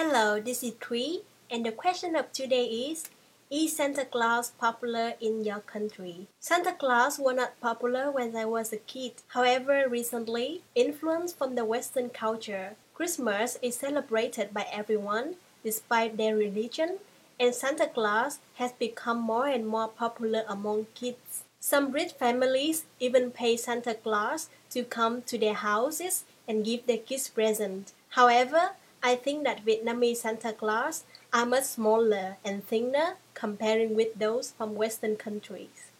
Hello, this is Three, and the question of today is Is Santa Claus popular in your country? Santa Claus was not popular when I was a kid. However, recently, influence from the Western culture, Christmas is celebrated by everyone despite their religion, and Santa Claus has become more and more popular among kids. Some rich families even pay Santa Claus to come to their houses and give their kids presents. However, I think that Vietnamese Santa Claus are much smaller and thinner comparing with those from Western countries.